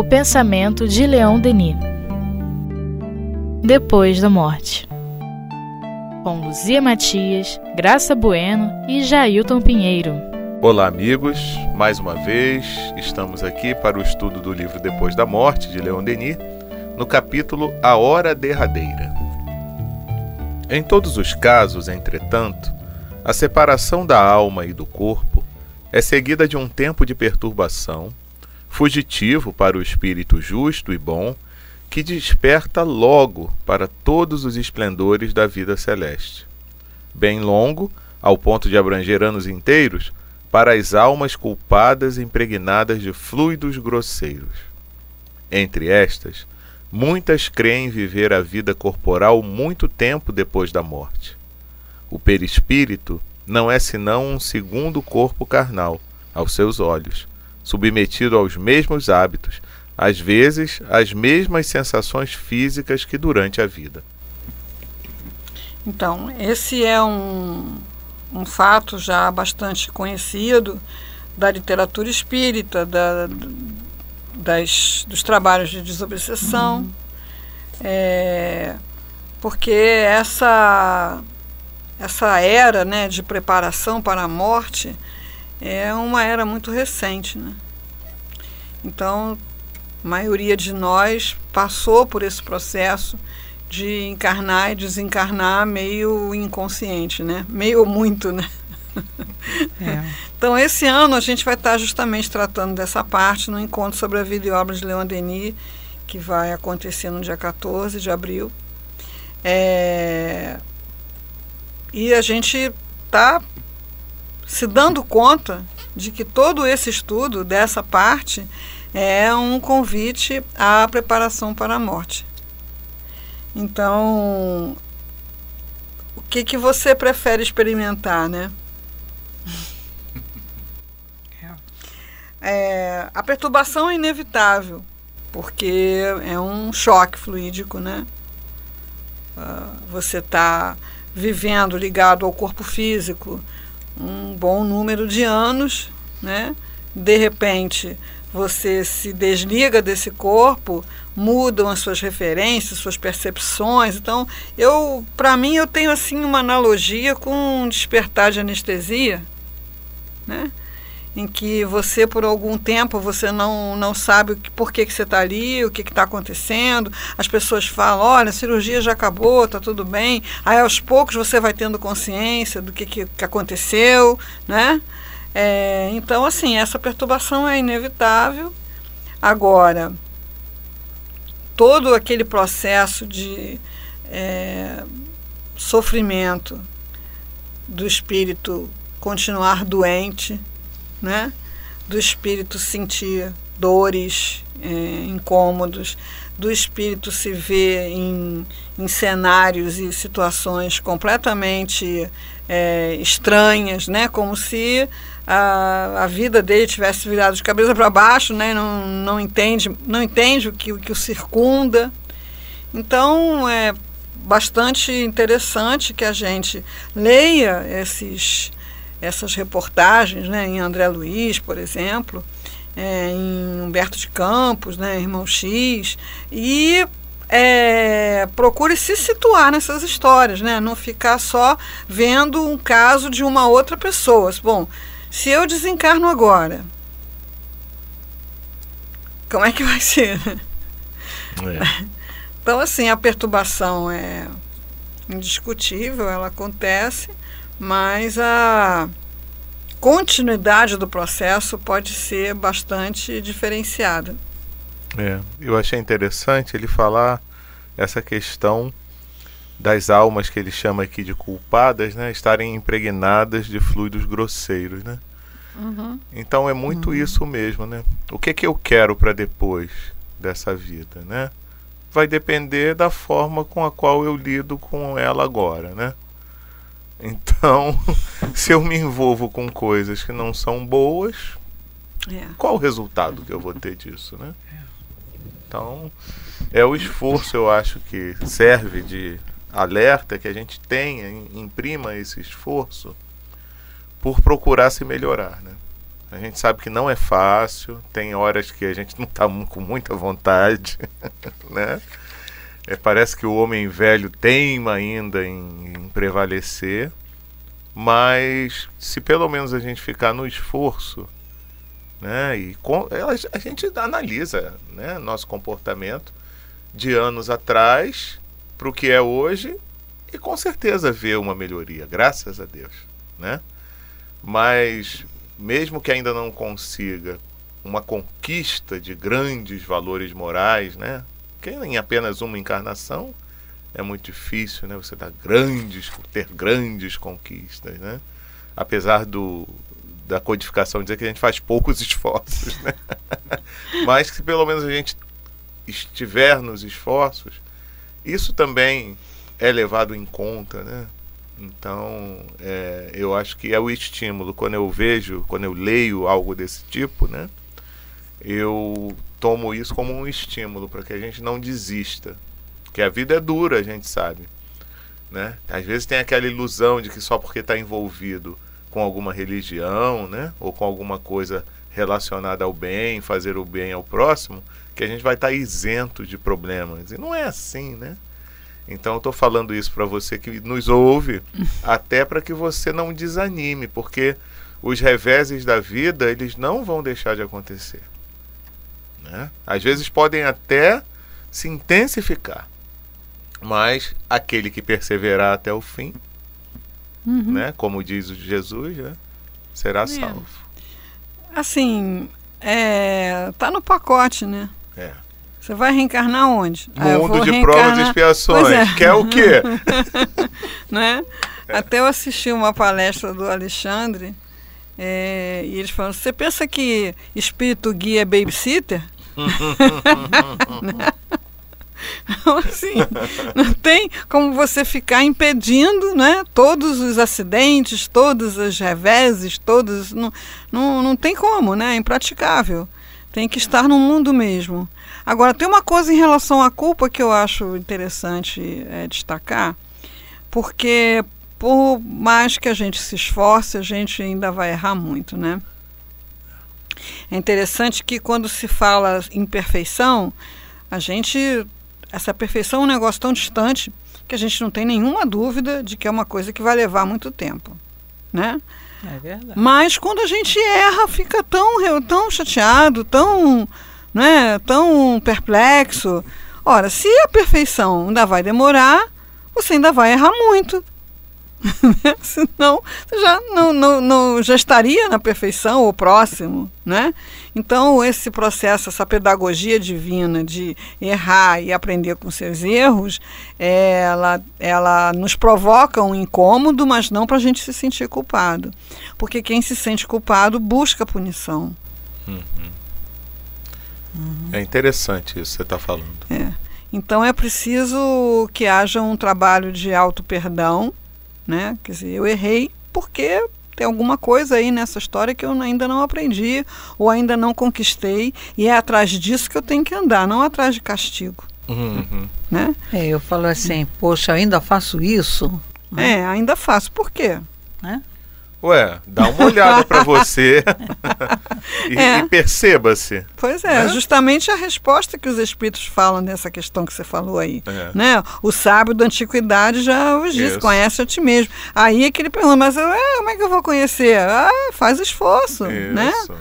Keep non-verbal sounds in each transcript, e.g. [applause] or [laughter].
O pensamento de Leon Denis. Depois da morte. Com Luzia Matias, Graça Bueno e Jailton Pinheiro. Olá, amigos. Mais uma vez, estamos aqui para o estudo do livro Depois da Morte, de Leon Denis, no capítulo A Hora Derradeira. Em todos os casos, entretanto, a separação da alma e do corpo é seguida de um tempo de perturbação, fugitivo para o espírito justo e bom, que desperta logo para todos os esplendores da vida celeste. Bem longo, ao ponto de abranger anos inteiros, para as almas culpadas impregnadas de fluidos grosseiros. Entre estas, muitas creem viver a vida corporal muito tempo depois da morte. O perispírito não é senão um segundo corpo carnal, aos seus olhos, submetido aos mesmos hábitos, às vezes às mesmas sensações físicas que durante a vida. Então, esse é um, um fato já bastante conhecido da literatura espírita, da, das, dos trabalhos de desobsessão, uhum. é, porque essa essa era né, de preparação para a morte é uma era muito recente. Né? Então, a maioria de nós passou por esse processo de encarnar e desencarnar meio inconsciente, né? meio muito. Né? É. [laughs] Então, esse ano a gente vai estar justamente tratando dessa parte no encontro sobre a vida e obra de Leon Denis, que vai acontecer no dia 14 de abril. É, e a gente está se dando conta de que todo esse estudo dessa parte é um convite à preparação para a morte. Então, o que, que você prefere experimentar, né? É, [laughs] a perturbação é inevitável, porque é um choque fluídico, né? Uh, você está vivendo ligado ao corpo físico um bom número de anos, né? De repente, você se desliga desse corpo, mudam as suas referências, suas percepções. Então, eu, para mim, eu tenho assim uma analogia com um despertar de anestesia, né? Em que você por algum tempo você não, não sabe por que, que você está ali, o que está acontecendo. As pessoas falam, olha, a cirurgia já acabou, está tudo bem. Aí aos poucos você vai tendo consciência do que, que, que aconteceu, né? É, então, assim, essa perturbação é inevitável. Agora, todo aquele processo de é, sofrimento do espírito continuar doente, né? do espírito sentir dores, é, incômodos, do espírito se ver em, em cenários e situações completamente é, estranhas, né? como se a, a vida dele tivesse virado de cabeça para baixo, né? não, não, entende, não entende o que, o que o circunda. Então é bastante interessante que a gente leia esses essas reportagens, né, em André Luiz, por exemplo, é, em Humberto de Campos, né, Irmão X, e é, procure se situar nessas histórias, né, não ficar só vendo um caso de uma outra pessoa. Bom, se eu desencarno agora, como é que vai ser? É. Então, assim, a perturbação é indiscutível, ela acontece, mas a continuidade do processo pode ser bastante diferenciada. É, eu achei interessante ele falar essa questão das almas que ele chama aqui de culpadas, né, estarem impregnadas de fluidos grosseiros, né? Uhum. Então é muito uhum. isso mesmo, né? O que que eu quero para depois dessa vida, né? Vai depender da forma com a qual eu lido com ela agora, né? Então, [laughs] se eu me envolvo com coisas que não são boas, é. qual o resultado que eu vou ter disso, né? Então, é o esforço, eu acho, que serve de alerta que a gente tenha, imprima esse esforço por procurar se melhorar, né? A gente sabe que não é fácil, tem horas que a gente [laughs] não está com muita vontade, [laughs] né? É, parece que o homem velho teima ainda em, em prevalecer, mas se pelo menos a gente ficar no esforço, né? E com, a, gente analisa, né? Nosso comportamento de anos atrás para o que é hoje e com certeza vê uma melhoria, graças a Deus, né? Mas mesmo que ainda não consiga uma conquista de grandes valores morais, né? Que em apenas uma encarnação é muito difícil, né? Você dar grandes, ter grandes conquistas, né? Apesar do da codificação dizer que a gente faz poucos [laughs] esforços, né? [laughs] Mas que pelo menos a gente estiver nos esforços, isso também é levado em conta, né? Então, é, eu acho que é o estímulo. Quando eu vejo, quando eu leio algo desse tipo, né? Eu tomo isso como um estímulo para que a gente não desista. Porque a vida é dura, a gente sabe. Né? Às vezes tem aquela ilusão de que só porque está envolvido com alguma religião, né? Ou com alguma coisa relacionada ao bem, fazer o bem ao próximo, que a gente vai estar tá isento de problemas. E não é assim, né? Então eu estou falando isso para você que nos ouve, [laughs] até para que você não desanime, porque os reveses da vida eles não vão deixar de acontecer. Né? Às vezes podem até se intensificar, mas aquele que perseverar até o fim, uhum. né? como diz Jesus, né? será é. salvo. Assim, é, tá no pacote, né? É. Você vai reencarnar onde? Ah, Mundo de reencarnar... provas e expiações. É. Quer o quê? [laughs] né? É. Até eu assisti uma palestra do Alexandre é, e eles falam: você pensa que espírito guia é babysitter? [laughs] [laughs] Então, [laughs] assim, não tem como você ficar impedindo né, todos os acidentes, todos os reveses, todos. Não, não, não tem como, né? É impraticável. Tem que estar no mundo mesmo. Agora, tem uma coisa em relação à culpa que eu acho interessante é, destacar, porque por mais que a gente se esforce, a gente ainda vai errar muito, né? É interessante que quando se fala em perfeição, a gente. Essa perfeição é um negócio tão distante que a gente não tem nenhuma dúvida de que é uma coisa que vai levar muito tempo. Né? É verdade. Mas quando a gente erra, fica tão, tão chateado, tão, né, tão perplexo. Ora, se a perfeição ainda vai demorar, você ainda vai errar muito. [laughs] Senão, você já, não, não, não, já estaria na perfeição ou próximo, né? Então, esse processo, essa pedagogia divina de errar e aprender com seus erros, ela, ela nos provoca um incômodo, mas não para a gente se sentir culpado. Porque quem se sente culpado busca punição. Uhum. Uhum. É interessante isso que você está falando. É. Então, é preciso que haja um trabalho de auto-perdão, né? Quer dizer, eu errei porque tem alguma coisa aí nessa história que eu ainda não aprendi ou ainda não conquistei e é atrás disso que eu tenho que andar, não atrás de castigo. Uhum. Né? É, eu falo assim, poxa, ainda faço isso? É, ainda faço. Por quê? Né? Ué, dá uma olhada para você [laughs] e, é. e perceba-se. Pois é, né? justamente a resposta que os espíritos falam nessa questão que você falou aí. É. Né? O sábio da antiguidade já os disse, Isso. conhece a ti mesmo. Aí é que ele pergunta, mas eu, é, como é que eu vou conhecer? Ah, faz esforço, né? Isso. né?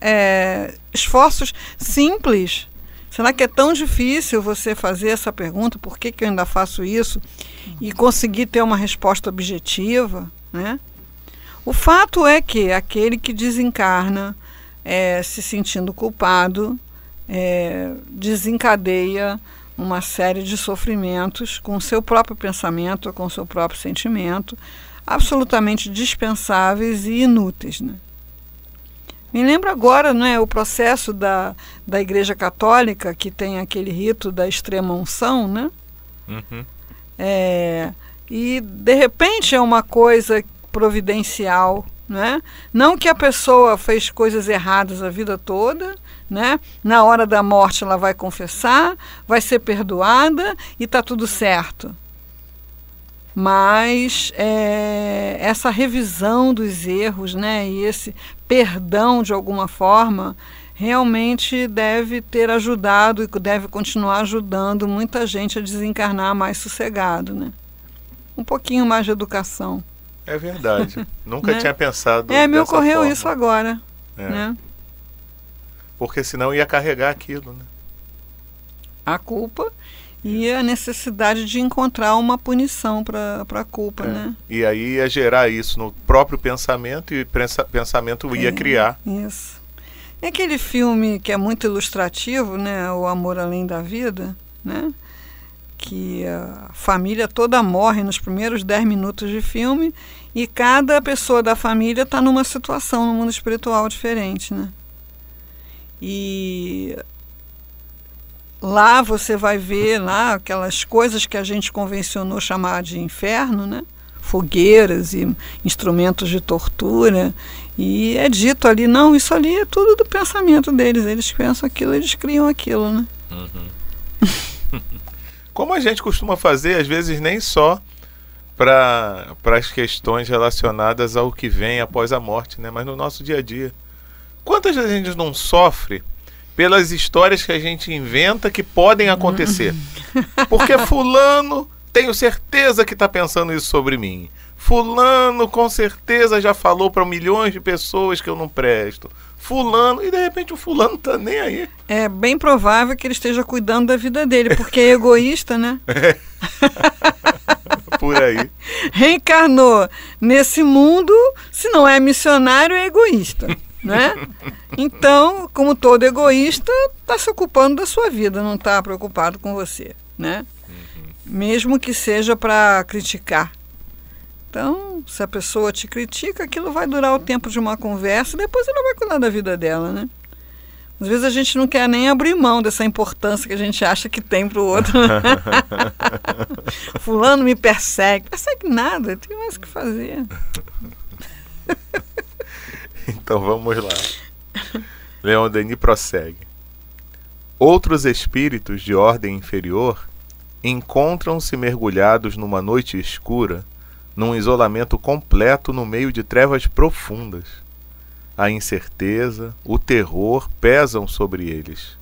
É, esforços simples. Será que é tão difícil você fazer essa pergunta, por que, que eu ainda faço isso? E conseguir ter uma resposta objetiva, né? O fato é que aquele que desencarna é, se sentindo culpado é, desencadeia uma série de sofrimentos com o seu próprio pensamento, com o seu próprio sentimento, absolutamente dispensáveis e inúteis. Né? Me lembro agora né, o processo da, da Igreja Católica, que tem aquele rito da extrema unção, né? Uhum. É, e de repente é uma coisa providencial, né? Não que a pessoa fez coisas erradas a vida toda, né? Na hora da morte ela vai confessar, vai ser perdoada e está tudo certo. Mas é, essa revisão dos erros, né? E esse perdão de alguma forma realmente deve ter ajudado e deve continuar ajudando muita gente a desencarnar mais sossegado, né? Um pouquinho mais de educação. É verdade. [laughs] Nunca Né? tinha pensado. É, me ocorreu forma. isso agora, É. né? Porque senão ia carregar aquilo, né? A culpa e a necessidade de encontrar uma punição para a culpa, É. né? E aí ia gerar isso no próprio pensamento e pensa- pensamento ia É. criar. Isso. É aquele filme que é muito ilustrativo, né? O Amor Além da Vida, né? Que a família toda morre nos primeiros 10 minutos de filme e cada pessoa da família está numa situação no mundo espiritual diferente, né? E lá você vai ver lá aquelas coisas que a gente convencionou chamar de inferno, né? Fogueiras e instrumentos de tortura. E é dito ali, não, isso ali é tudo do pensamento deles. Eles pensam aquilo, eles criam aquilo, né? [laughs] Como a gente costuma fazer, às vezes nem só para as questões relacionadas ao que vem após a morte, né? mas no nosso dia a dia. Quantas vezes a gente não sofre pelas histórias que a gente inventa que podem acontecer? Porque fulano, tenho certeza que está pensando isso sobre mim. Fulano com certeza já falou para milhões de pessoas que eu não presto. Fulano, e de repente o fulano tá nem aí. É bem provável que ele esteja cuidando da vida dele, porque é egoísta, né? [laughs] [laughs] Por aí. Reencarnou nesse mundo, se não é missionário, é egoísta, né? [laughs] Então, como todo egoísta, está se ocupando da sua vida, não está preocupado com você, né? Mesmo que seja para criticar. Então, se a pessoa te critica, aquilo vai durar o tempo de uma conversa e depois ela vai cuidar da vida dela, né? Às vezes a gente não quer nem abrir mão dessa importância que a gente acha que tem para o outro. [laughs] Fulano me persegue. Persegue nada, tem mais o que fazer. Então vamos lá. Leon Denis prossegue. Outros espíritos de ordem inferior encontram-se mergulhados numa noite escura, num isolamento completo no meio de trevas profundas. A incerteza, o terror pesam sobre eles.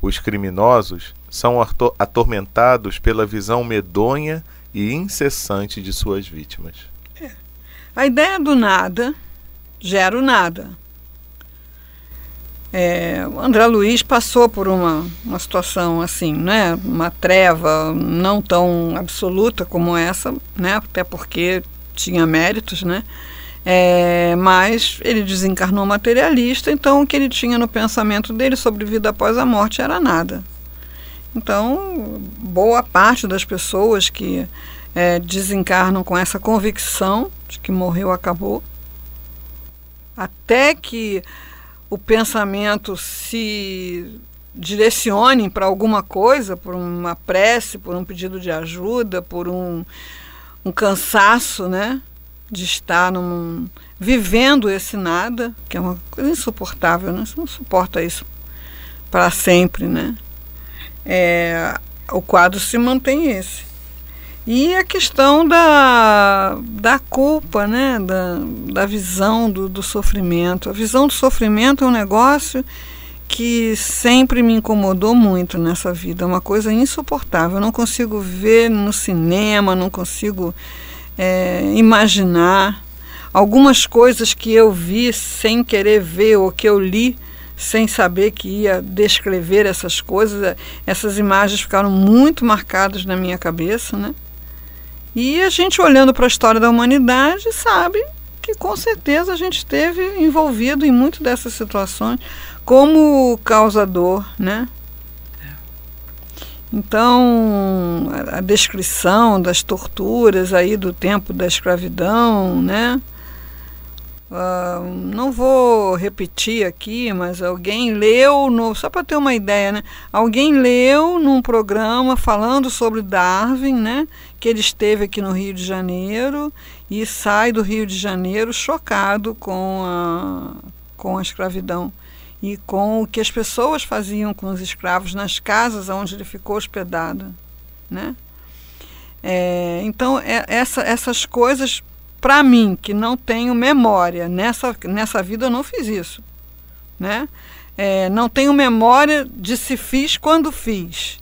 Os criminosos são ato- atormentados pela visão medonha e incessante de suas vítimas. A ideia do nada gera o nada. É, André Luiz passou por uma, uma situação assim, né? uma treva não tão absoluta como essa, né? até porque tinha méritos, né? É, mas ele desencarnou materialista, então o que ele tinha no pensamento dele sobre vida após a morte era nada. Então, boa parte das pessoas que é, desencarnam com essa convicção de que morreu, acabou, até que o pensamento se direcione para alguma coisa, por uma prece, por um pedido de ajuda, por um, um cansaço, né? De estar num, vivendo esse nada, que é uma coisa insuportável, né? Você não suporta isso para sempre, né? É, o quadro se mantém esse. E a questão da, da culpa, né? da, da visão do, do sofrimento. A visão do sofrimento é um negócio que sempre me incomodou muito nessa vida. É uma coisa insuportável. Eu não consigo ver no cinema, não consigo é, imaginar. Algumas coisas que eu vi sem querer ver ou que eu li sem saber que ia descrever essas coisas, essas imagens ficaram muito marcadas na minha cabeça, né? E a gente olhando para a história da humanidade sabe que com certeza a gente esteve envolvido em muitas dessas situações como causador, né? Então, a, a descrição das torturas aí do tempo da escravidão, né? Uh, não vou repetir aqui, mas alguém leu, no, só para ter uma ideia, né? Alguém leu num programa falando sobre Darwin, né? Que ele esteve aqui no Rio de Janeiro e sai do Rio de Janeiro chocado com a, com a escravidão e com o que as pessoas faziam com os escravos nas casas onde ele ficou hospedado, né? É, então, é, essa, essas coisas para mim, que não tenho memória, nessa, nessa vida eu não fiz isso, né? É, não tenho memória de se fiz quando fiz.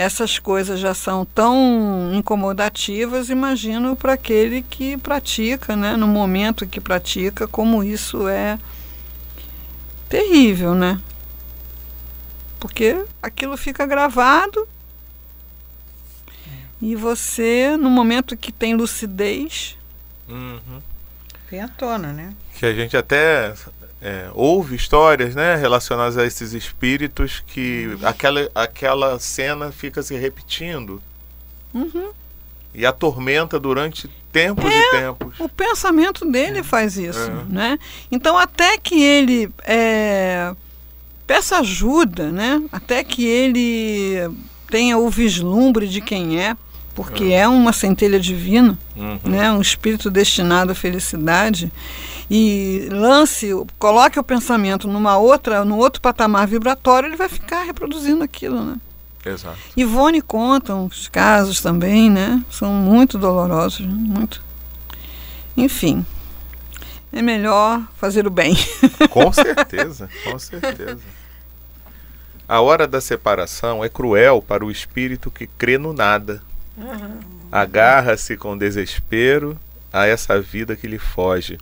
Essas coisas já são tão incomodativas, imagino para aquele que pratica, né? No momento que pratica, como isso é terrível, né? Porque aquilo fica gravado e você, no momento que tem lucidez, Uhum. Vem à tona, né? Que a gente até é, ouve histórias né, relacionadas a esses espíritos que aquela, aquela cena fica se repetindo uhum, e atormenta durante tempos e tempos. o pensamento dele faz isso, É. né? Então até que ele é, peça ajuda, né? Até que ele tenha o vislumbre de quem é, porque é uma centelha divina. Uhum. né, um espírito destinado à felicidade e lance, coloque o pensamento numa outra, no outro patamar vibratório, ele vai ficar reproduzindo aquilo, né? Exato. Ivone conta uns casos também, né? São muito dolorosos, né? muito. Enfim, é melhor fazer o bem. [laughs] Com certeza, com certeza. A hora da separação é cruel para o espírito que crê no nada. Agarra-se com desespero a essa vida que lhe foge.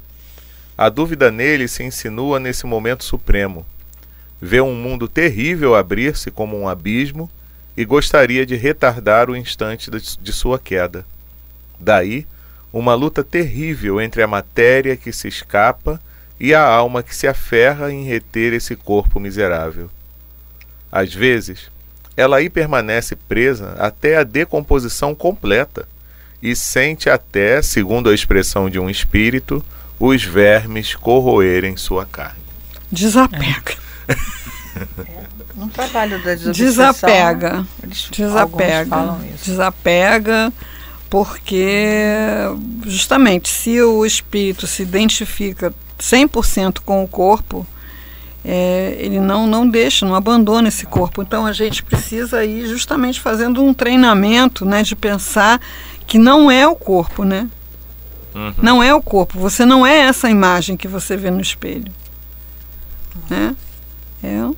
A dúvida nele se insinua nesse momento supremo. Vê um mundo terrível abrir-se como um abismo e gostaria de retardar o instante de sua queda. Daí, uma luta terrível entre a matéria que se escapa e a alma que se aferra em reter esse corpo miserável. Às vezes, ela aí permanece presa até a decomposição completa e sente até, segundo a expressão de um espírito, os vermes corroerem sua carne. Desapega. Um trabalho da. Desapega. Eles, Desapega. falam isso. Desapega, porque justamente se o espírito se identifica 100% com o corpo, é, ele não, não deixa, não abandona esse corpo. Então a gente precisa ir justamente fazendo um treinamento né, de pensar que não é o corpo, né? Uhum. Não é o corpo. Você não é essa imagem que você vê no espelho. Né? É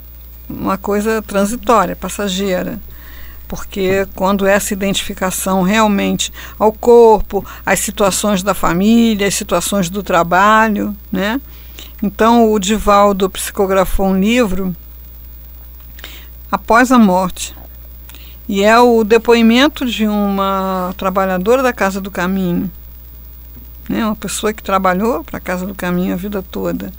uma coisa transitória, passageira. Porque quando essa identificação realmente ao corpo, às situações da família, às situações do trabalho, né? Então o Divaldo psicografou um livro após a morte. E é o depoimento de uma trabalhadora da Casa do Caminho, né? uma pessoa que trabalhou para a Casa do Caminho a vida toda,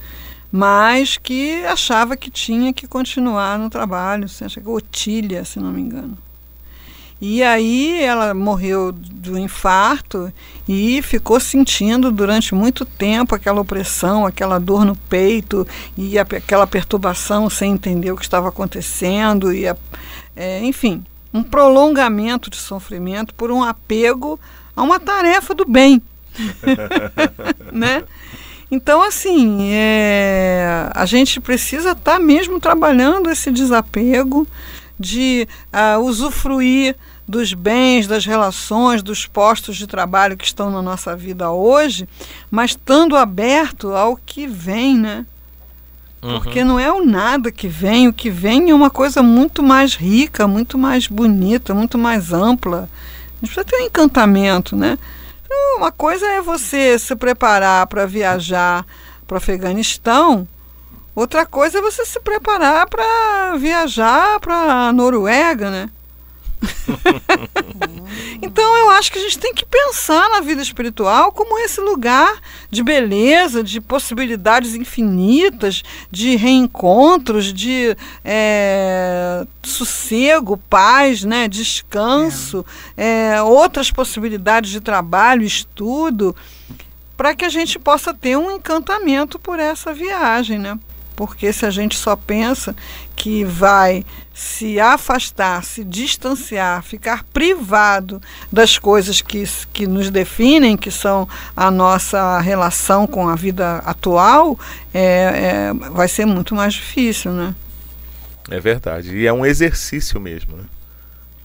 mas que achava que tinha que continuar no trabalho, se acha que Otília, se não me engano. E aí ela morreu do infarto e ficou sentindo durante muito tempo aquela opressão, aquela dor no peito e a- aquela perturbação sem entender o que estava acontecendo e a- é, enfim, um prolongamento de sofrimento por um apego a uma tarefa do bem, [laughs] né? Então, assim, é, a gente precisa estar mesmo trabalhando esse desapego de ah, usufruir dos bens, das relações, dos postos de trabalho que estão na nossa vida hoje, mas estando aberto ao que vem, né? Porque não é o nada que vem, o que vem é uma coisa muito mais rica, muito mais bonita, muito mais ampla. A gente precisa ter um encantamento, né? Uma coisa é você se preparar para viajar para o Afeganistão, outra coisa é você se preparar para viajar para a Noruega, né? [laughs] então eu acho que a gente tem que pensar na vida espiritual como esse lugar de beleza, de possibilidades infinitas, de reencontros, de é, sossego, paz, né, descanso, é, outras possibilidades de trabalho, estudo, para que a gente possa ter um encantamento por essa viagem, né? Porque se a gente só pensa que vai se afastar, se distanciar, ficar privado das coisas que, que nos definem, que são a nossa relação com a vida atual, é, é, vai ser muito mais difícil, né? É verdade. E é um exercício mesmo, né?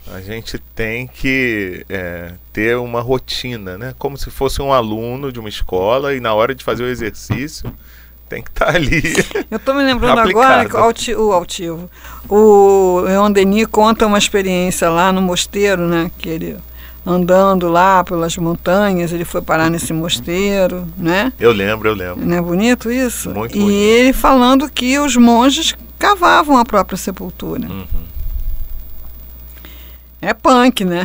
A gente tem que é, ter uma rotina, né? Como se fosse um aluno de uma escola e na hora de fazer o exercício tem que estar tá ali. [laughs] Eu estou me lembrando agora que o altivo, o altivo. O Leon Denis conta uma experiência lá no mosteiro, né? Que ele andando lá pelas montanhas, ele foi parar nesse mosteiro, né? Eu lembro, eu lembro. Não é bonito isso? Muito e bonito. ele falando que os monges cavavam a própria sepultura. Uhum. É punk, né?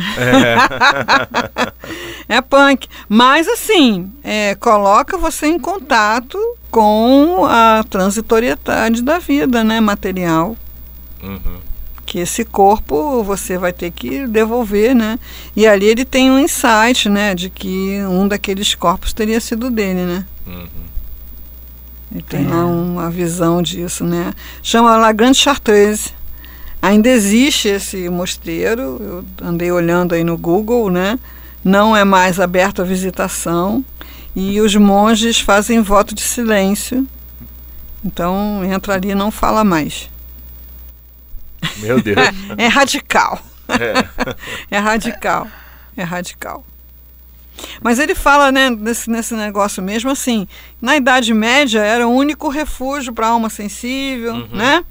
É. [laughs] é punk. Mas, assim, é, coloca você em contato com a transitoriedade da vida, né? Material. Uhum. Que esse corpo você vai ter que devolver, né? E ali ele tem um insight, né? De que um daqueles corpos teria sido dele, né? Uhum. Ele tem lá uma visão disso, né? Chama La Grande Chartreuse. Ainda existe esse mosteiro, eu andei olhando aí no Google, né? Não é mais aberto à visitação e os monges fazem voto de silêncio. Então entra ali e não fala mais. Meu Deus. [laughs] é radical. É. [laughs] é radical. É radical. Mas ele fala né, nesse, nesse negócio mesmo assim, na Idade Média era o único refúgio para alma sensível, uhum. né?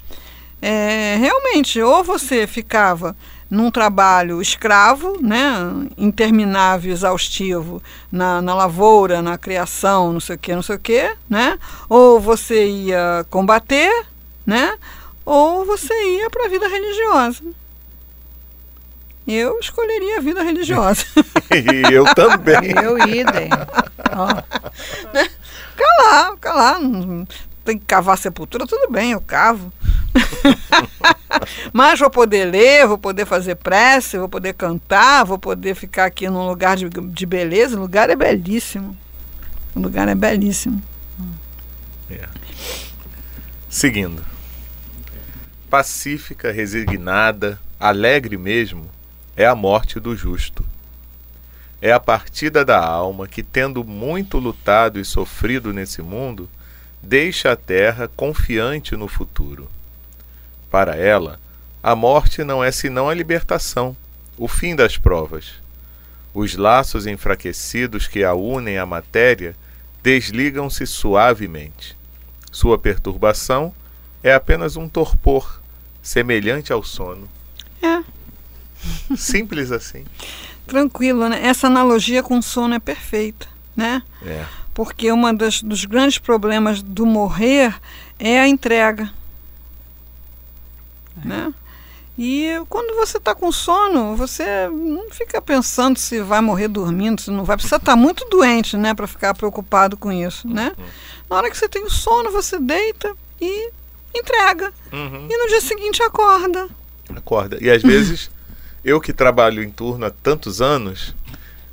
É, realmente, ou você ficava num trabalho escravo, né, interminável, exaustivo, na, na lavoura, na criação, não sei o que, não sei o que, né, ou você ia combater, né, ou você ia para a vida religiosa. Eu escolheria a vida religiosa. [laughs] e eu também. Eu idem. Oh. Né? Fica lá, fica lá. Tem que cavar sepultura, tudo bem, eu cavo. [laughs] Mas vou poder ler, vou poder fazer prece, vou poder cantar, vou poder ficar aqui num lugar de, de beleza. O lugar é belíssimo. O lugar é belíssimo. É. Seguindo. Pacífica, resignada, alegre mesmo, é a morte do justo. É a partida da alma que, tendo muito lutado e sofrido nesse mundo, deixa a terra confiante no futuro. Para ela, a morte não é senão a libertação, o fim das provas. Os laços enfraquecidos que a unem à matéria desligam-se suavemente. Sua perturbação é apenas um torpor, semelhante ao sono. É. Simples assim. [laughs] Tranquilo, né? Essa analogia com o sono é perfeita, né? É. Porque um dos grandes problemas do morrer é a entrega. É. Né? E quando você está com sono, você não fica pensando se vai morrer dormindo, se não vai. Precisa estar tá muito doente, né, para ficar preocupado com isso, né? Uhum. Na hora que você tem o sono, você deita e entrega. Uhum. E no dia seguinte acorda. Acorda. E às vezes, [laughs] eu que trabalho em turno há tantos anos,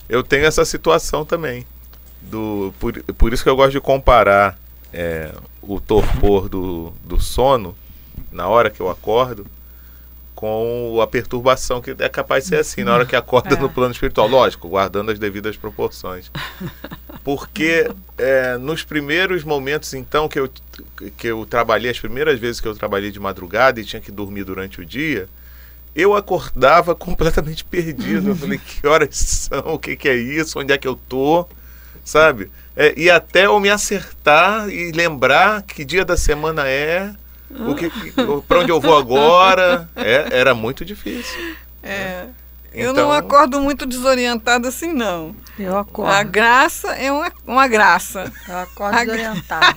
eu tenho essa situação também. Do, por, por isso que eu gosto de comparar é, o torpor do, do sono na hora que eu acordo com a perturbação que é capaz de ser assim na hora que acorda [laughs] é. no plano espiritual, lógico, guardando as devidas proporções. [laughs] Porque é, nos primeiros momentos, então, que eu, que eu trabalhei, as primeiras vezes que eu trabalhei de madrugada e tinha que dormir durante o dia, eu acordava [laughs] completamente perdido. Eu falei, que horas são? O que, que é isso? Onde é que eu tô? Sabe? É, e até eu me acertar e lembrar que dia da semana é o que, para onde eu vou agora? É, era muito difícil. É. Então... Eu não acordo muito desorientada assim, não. Eu acordo. A graça é uma, uma graça. Eu acordo a desorientada.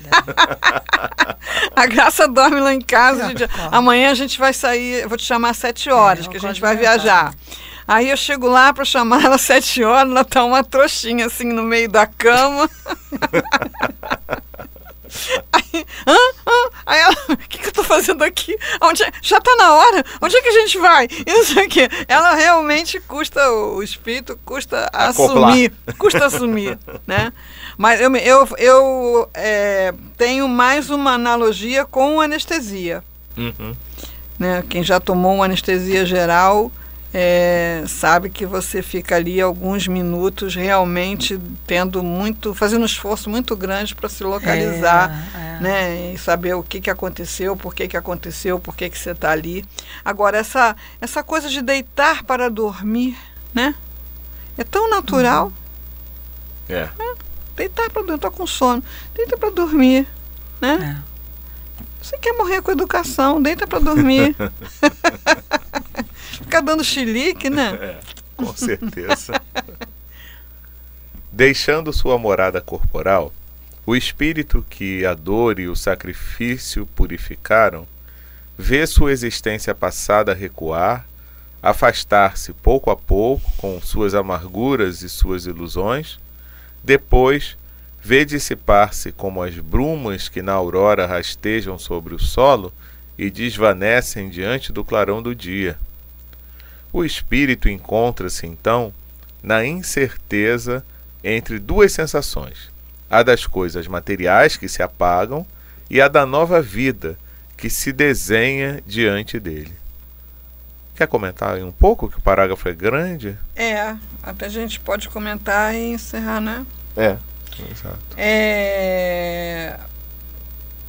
[laughs] a graça dorme lá em casa. Gente, amanhã a gente vai sair, vou te chamar às sete horas, é, que a gente vai viajar. Aí eu chego lá para chamar ela às sete horas, ela tá uma trouxinha assim no meio da cama. [laughs] Aí, hã? hã? Aí ela, o que, que eu tô fazendo aqui? Onde é? Já tá na hora? Onde é que a gente vai? E não sei o quê. Ela realmente custa, o espírito custa Acoplar. assumir. Custa assumir, [laughs] né? Mas eu, eu, eu é, tenho mais uma analogia com anestesia. Uhum. Né? Quem já tomou uma anestesia geral é, sabe que você fica ali alguns minutos realmente tendo muito, fazendo um esforço muito grande para se localizar, É, é. né, e saber o que, que aconteceu, por que, que aconteceu, por que, que você está ali. Agora essa essa coisa de deitar para dormir, né, é tão natural. É. Deitar para dormir, tô com sono, deita para dormir, né? Você quer morrer com educação, deita para dormir. [laughs] Ficar dando chilique, né? É, com certeza. Deixando sua morada corporal, o espírito que a dor e o sacrifício purificaram, vê sua existência passada recuar, afastar-se pouco a pouco com suas amarguras e suas ilusões, depois vê dissipar-se como as brumas que na aurora rastejam sobre o solo e desvanecem diante do clarão do dia. O espírito encontra-se então na incerteza entre duas sensações: a das coisas materiais que se apagam e a da nova vida que se desenha diante dele. Quer comentar aí um pouco que o parágrafo é grande? É, até a gente pode comentar e encerrar, né? É, exato. É,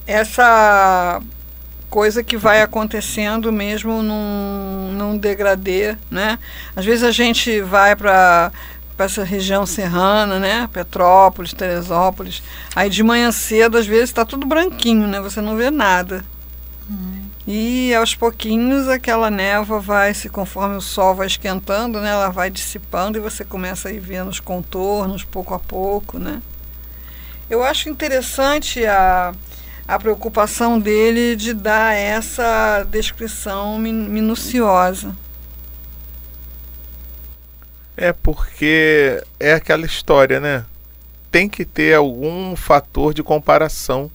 essa coisa que vai acontecendo mesmo num, num degradê, né? Às vezes a gente vai para para essa região serrana, né? Petrópolis, Teresópolis. Aí de manhã cedo, às vezes está tudo branquinho, né? Você não vê nada. E aos pouquinhos aquela névoa vai se conforme o sol vai esquentando, né? Ela vai dissipando e você começa a ir vendo os contornos pouco a pouco, né? Eu acho interessante a, a preocupação dele de dar essa descrição min- minuciosa. É porque é aquela história, né? Tem que ter algum fator de comparação.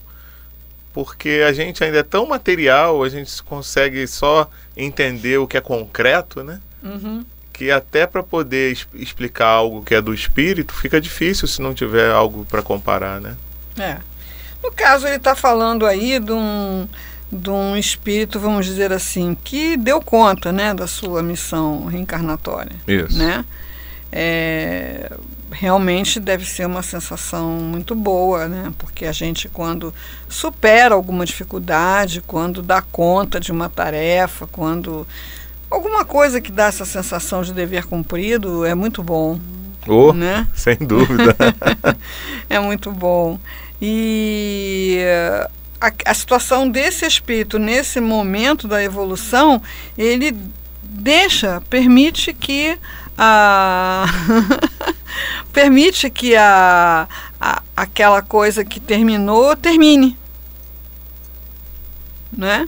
Porque a gente ainda é tão material, a gente consegue só entender o que é concreto, né? Uhum. Que até para poder explicar algo que é do espírito fica difícil se não tiver algo para comparar, né? É. No caso, ele está falando aí de um, de um espírito, vamos dizer assim, que deu conta né, da sua missão reencarnatória. Isso. né? É, realmente deve ser uma sensação muito boa, né? Porque a gente quando supera alguma dificuldade, quando dá conta de uma tarefa, quando alguma coisa que dá essa sensação de dever cumprido é muito bom, Oh, né? [laughs] sem dúvida. [laughs] É muito bom. E eh, a, a situação desse espírito nesse momento da evolução, ele deixa, permite que a [laughs] permite que a, a aquela coisa que terminou termine, né?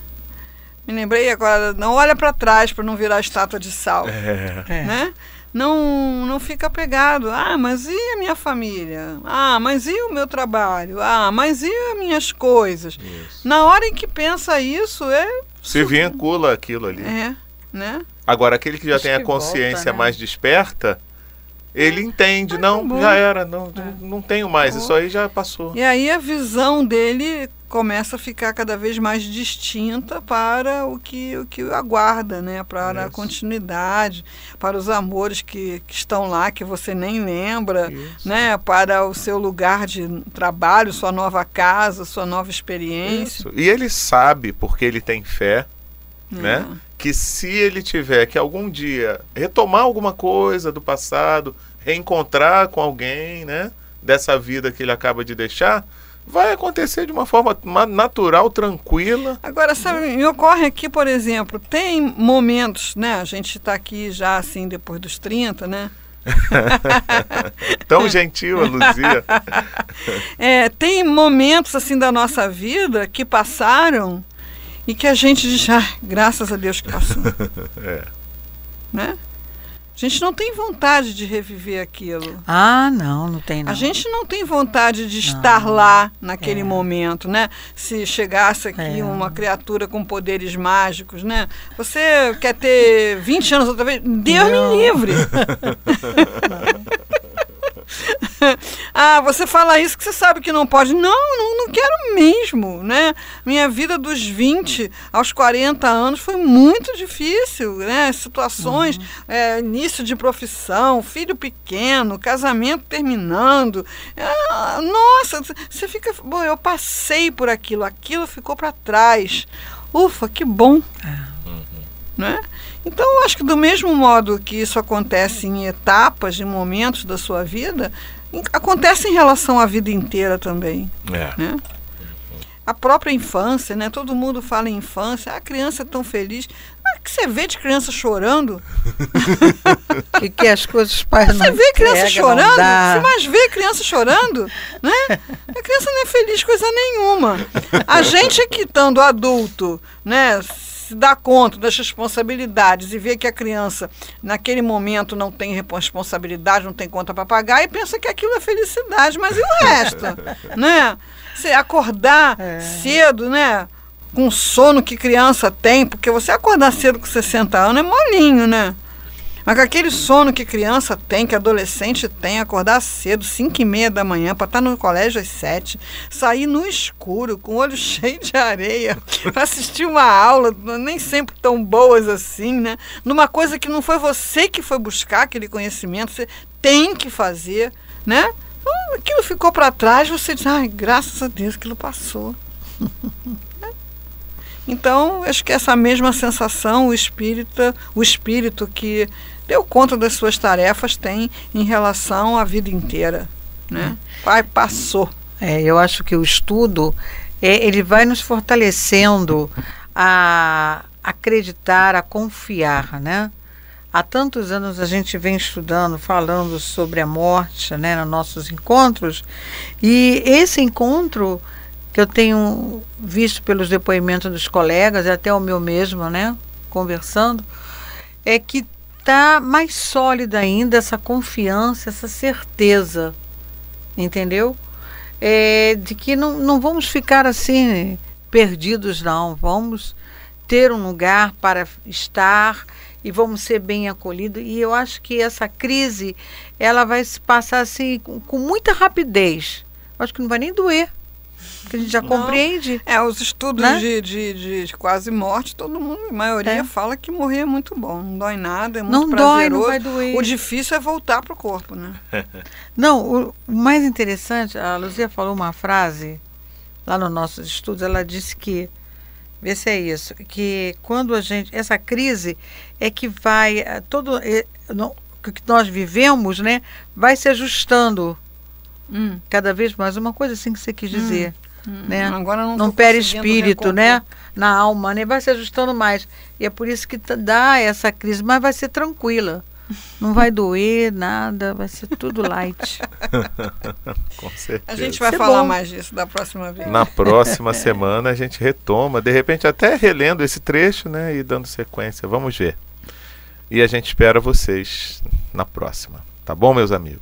Me lembrei agora, não olha para trás para não virar estátua de sal é, É. né? Não, não fica pegado. Ah, mas e a minha família? Ah, mas e o meu trabalho? Ah, mas e as minhas coisas? isso. Na hora em que pensa isso, é. Se vincula aquilo ali. É, né? Agora, aquele que já Acho tem a que volta, consciência né? mais desperta, ele entende, não, bom. já era, não, não tenho mais, isso aí já passou. E aí a visão dele começa a ficar cada vez mais distinta para o que, o que aguarda, né? Para a Isso. continuidade, para os amores que, que estão lá, que você nem lembra. Isso. né, para o seu lugar de trabalho, sua nova casa, sua nova experiência. Isso. E ele sabe, porque ele tem fé, né? Que se ele tiver que algum dia retomar alguma coisa do passado, reencontrar com alguém, né, dessa vida que ele acaba de deixar, vai acontecer de uma forma ma- natural, tranquila. Agora, sabe, me ocorre aqui, por exemplo, tem momentos, né? A gente está aqui já assim depois dos 30, né? [laughs] Tão gentil a Luzia. [laughs] É, tem momentos assim da nossa vida que passaram e que a gente diz, ah, graças a Deus que passou. [laughs] É. Né? A gente não tem vontade de reviver aquilo. Ah, não, não tem não. A gente não tem vontade de estar lá naquele É. momento, né? Se chegasse aqui É. uma criatura com poderes mágicos, né? Você quer ter 20 anos outra vez? Deus Não. me livre! [laughs] [laughs] [laughs] ah, você fala isso que você sabe que não pode. Não, não, não quero mesmo, né? Minha vida dos 20 aos 40 anos foi muito difícil, né? Situações, uhum. é, início de profissão, filho pequeno, casamento terminando. Ah, nossa, você fica. Bom, eu passei por aquilo, aquilo ficou para trás. Ufa, que bom. Uhum. Né? Então, eu acho que do mesmo modo que isso acontece em etapas, em momentos da sua vida, acontece em relação à vida inteira também. É. Né? A própria infância, né? Todo mundo fala em infância, ah, a criança é tão feliz. Ah, que você vê de criança chorando? [laughs] que, que as coisas os pais Você vê criança chorando? Você mais vê criança chorando? Né? [laughs] A criança não é feliz coisa nenhuma. A gente é que estando adulto, né? Se dá conta das responsabilidades e vê que a criança, naquele momento, não tem responsabilidade, não tem conta para pagar e pensa que aquilo é felicidade, mas e o resto? [laughs] né? Você acordar é. cedo, né? Com o sono que criança tem, porque você acordar cedo com 60 anos é molinho, né? Mas aquele sono que criança tem, que adolescente tem, acordar cedo, 5 e meia da manhã, para estar no colégio às 7, sair no escuro, com o olho [laughs] cheio de areia, para assistir uma aula, nem sempre tão boas assim, né? Numa coisa que não foi você que foi buscar aquele conhecimento, você tem que fazer, né? Então, aquilo ficou para trás, você diz, ai, graças a Deus aquilo passou. [laughs] Então, acho que essa mesma sensação o espírito, o espírito que deu conta das suas tarefas tem em relação à vida inteira, né? É. Pai passou. É, eu acho que o estudo é, ele vai nos fortalecendo a acreditar, a confiar, né? Há tantos anos a gente vem estudando, falando sobre a morte, né, nos nossos encontros, e esse encontro que eu tenho visto pelos depoimentos dos colegas, até o meu mesmo, né, conversando, é que está mais sólida ainda essa confiança, essa certeza, entendeu? É, de que não, não vamos ficar assim perdidos, não. Vamos ter um lugar para estar e vamos ser bem acolhidos. E eu acho que essa crise ela vai se passar assim com, muita rapidez. acho que não vai nem doer que a gente já compreende. É, os estudos né? de, de, de, quase morte, todo mundo, a maioria é. fala que morrer é muito bom, não dói nada, é muito não prazeroso. Dói, não vai doer. O difícil é voltar para o corpo, né? [laughs] não, o mais interessante, a Luzia falou uma frase lá nos nossos estudos, ela disse que Vê se é isso. Que quando a gente. Essa crise é que vai. Eh, todo. É, no, que nós vivemos, né? Vai se ajustando. Hum. Cada vez mais. Uma coisa assim que você quis hum. dizer. Hum, né? Agora não Num perispírito, né? Na alma, né? Vai se ajustando mais. E é por isso que dá essa crise, mas vai ser tranquila. Não vai doer nada, vai ser tudo light. [laughs] Com certeza. A gente vai falar bom. mais disso da próxima vez. Na próxima semana a gente retoma, de repente até relendo esse trecho, né, e dando sequência. Vamos ver. E a gente espera vocês na próxima. Tá bom, meus amigos?